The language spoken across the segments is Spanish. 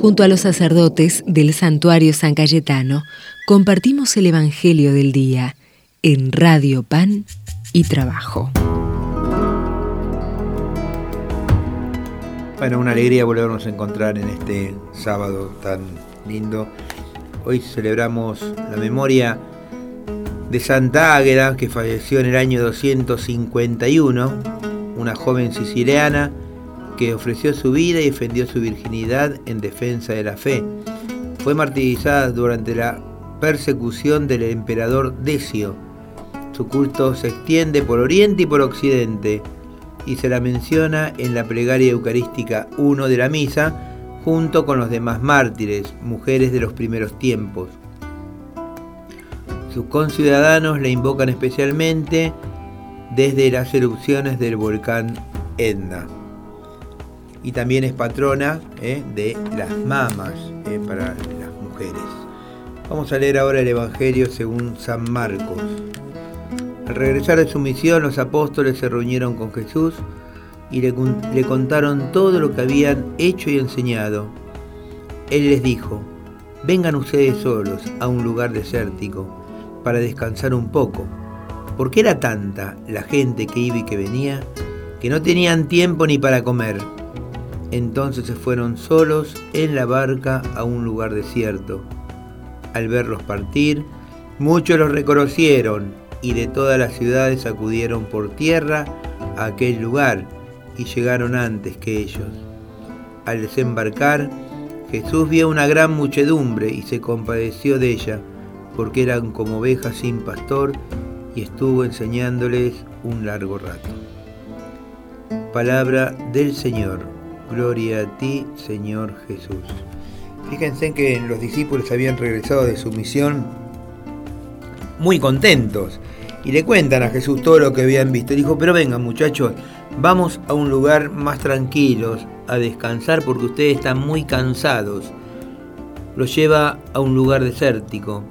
Junto a los sacerdotes del santuario San Cayetano, compartimos el Evangelio del Día en Radio Pan y Trabajo. Bueno, una alegría volvernos a encontrar en este sábado tan lindo. Hoy celebramos la memoria de Santa Águeda, que falleció en el año 251, una joven siciliana que ofreció su vida y defendió su virginidad en defensa de la fe. Fue martirizada durante la persecución del emperador Decio. Su culto se extiende por oriente y por occidente y se la menciona en la plegaria eucarística 1 de la misa junto con los demás mártires, mujeres de los primeros tiempos. Sus conciudadanos la invocan especialmente desde las erupciones del volcán Etna y también es patrona eh, de las mamas eh, para las mujeres. Vamos a leer ahora el Evangelio según San Marcos. Al regresar de su misión, los apóstoles se reunieron con Jesús y le, le contaron todo lo que habían hecho y enseñado. Él les dijo, vengan ustedes solos a un lugar desértico para descansar un poco, porque era tanta la gente que iba y que venía que no tenían tiempo ni para comer. Entonces se fueron solos en la barca a un lugar desierto. Al verlos partir, muchos los reconocieron y de todas las ciudades acudieron por tierra a aquel lugar y llegaron antes que ellos. Al desembarcar, Jesús vio una gran muchedumbre y se compadeció de ella, porque eran como ovejas sin pastor, y estuvo enseñándoles un largo rato. Palabra del Señor. Gloria a ti, Señor Jesús. Fíjense que los discípulos habían regresado de su misión muy contentos y le cuentan a Jesús todo lo que habían visto. Dijo, pero vengan muchachos, vamos a un lugar más tranquilos, a descansar porque ustedes están muy cansados. Los lleva a un lugar desértico.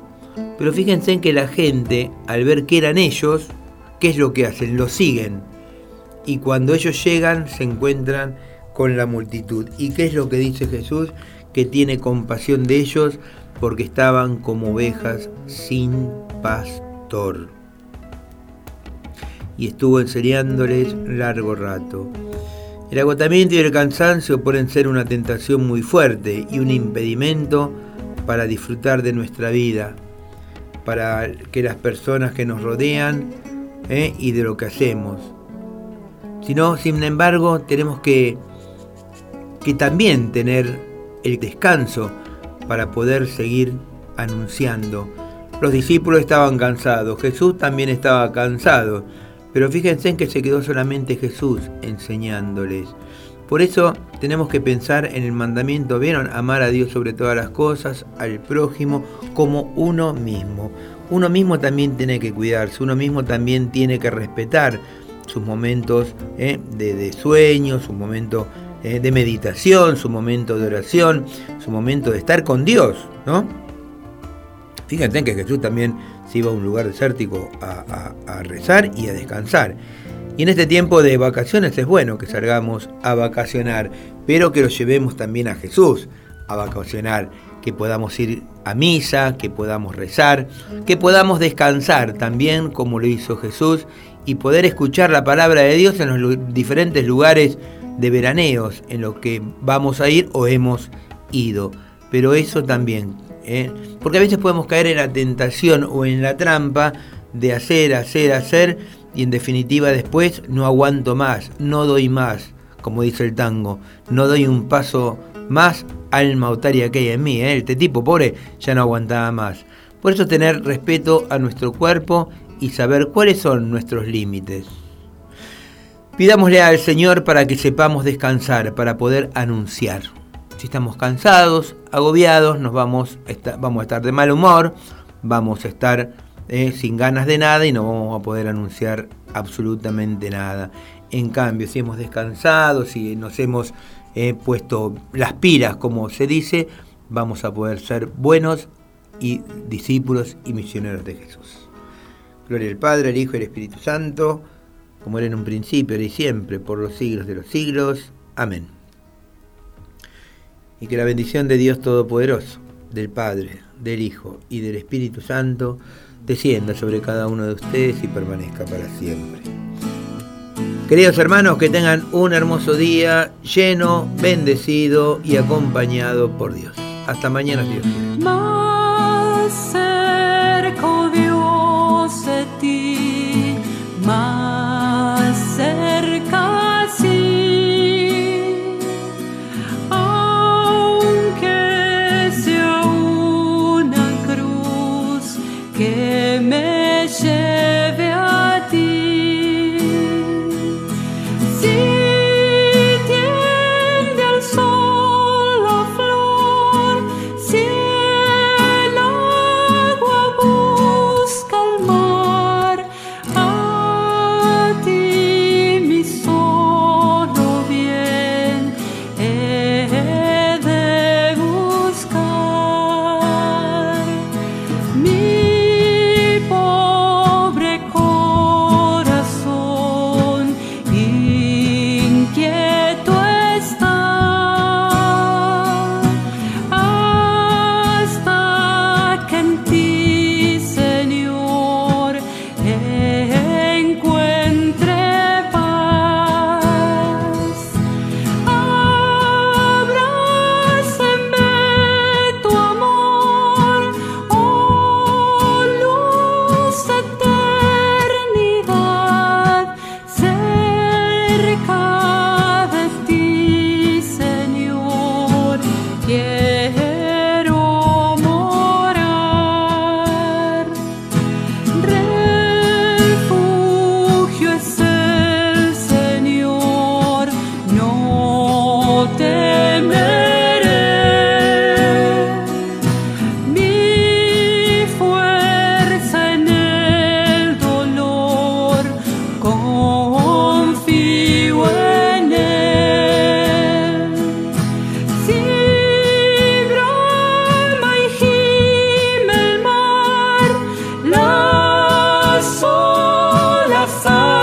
Pero fíjense en que la gente, al ver que eran ellos, ¿qué es lo que hacen? Los siguen. Y cuando ellos llegan, se encuentran con la multitud. ¿Y qué es lo que dice Jesús? Que tiene compasión de ellos porque estaban como ovejas sin pastor. Y estuvo enseñándoles largo rato. El agotamiento y el cansancio pueden ser una tentación muy fuerte y un impedimento para disfrutar de nuestra vida, para que las personas que nos rodean ¿eh? y de lo que hacemos. Sino, sin embargo, tenemos que que también tener el descanso para poder seguir anunciando. Los discípulos estaban cansados, Jesús también estaba cansado, pero fíjense en que se quedó solamente Jesús enseñándoles. Por eso tenemos que pensar en el mandamiento, ¿vieron? Amar a Dios sobre todas las cosas, al prójimo como uno mismo. Uno mismo también tiene que cuidarse, uno mismo también tiene que respetar sus momentos ¿eh? de, de, sueño, sus momentos eh, de meditación, su momento de oración, su momento de estar con Dios, ¿no? Fíjense que Jesús también se iba a un lugar desértico a, a rezar y a descansar. Y en este tiempo de vacaciones es bueno que salgamos a vacacionar, pero que lo llevemos también a Jesús a vacacionar, que podamos ir a misa, que podamos rezar, que podamos descansar también como lo hizo Jesús y poder escuchar la palabra de Dios en los diferentes lugares de veraneos en los que vamos a ir o hemos ido. Pero eso también, ¿eh? porque a veces podemos caer en la tentación o en la trampa de hacer, hacer, hacer y en definitiva después no aguanto más, no doy más, como dice el tango, no doy un paso más, alma otaria que hay en mí. ¿eh? Este tipo pobre ya no aguantaba más. Por eso tener respeto a nuestro cuerpo y saber cuáles son nuestros límites. Pidámosle al Señor para que sepamos descansar, para poder anunciar. Si estamos cansados, agobiados, nos vamos a estar, vamos a estar de mal humor, vamos a estar eh, sin ganas de nada y no vamos a poder anunciar absolutamente nada. En cambio, si hemos descansado, si nos hemos eh, puesto las pilas, como se dice, vamos a poder ser buenos y discípulos y misioneros de Jesús. Gloria al Padre, al Hijo y al Espíritu Santo como era en un principio, y siempre, por los siglos de los siglos. Amén. y que la bendición de Dios Todopoderoso, del Padre, del Hijo y del Espíritu Santo descienda sobre cada uno de ustedes y permanezca para siempre. Queridos hermanos, que tengan un hermoso día lleno, bendecido y acompañado por Dios. Hasta mañana, Dios. sorry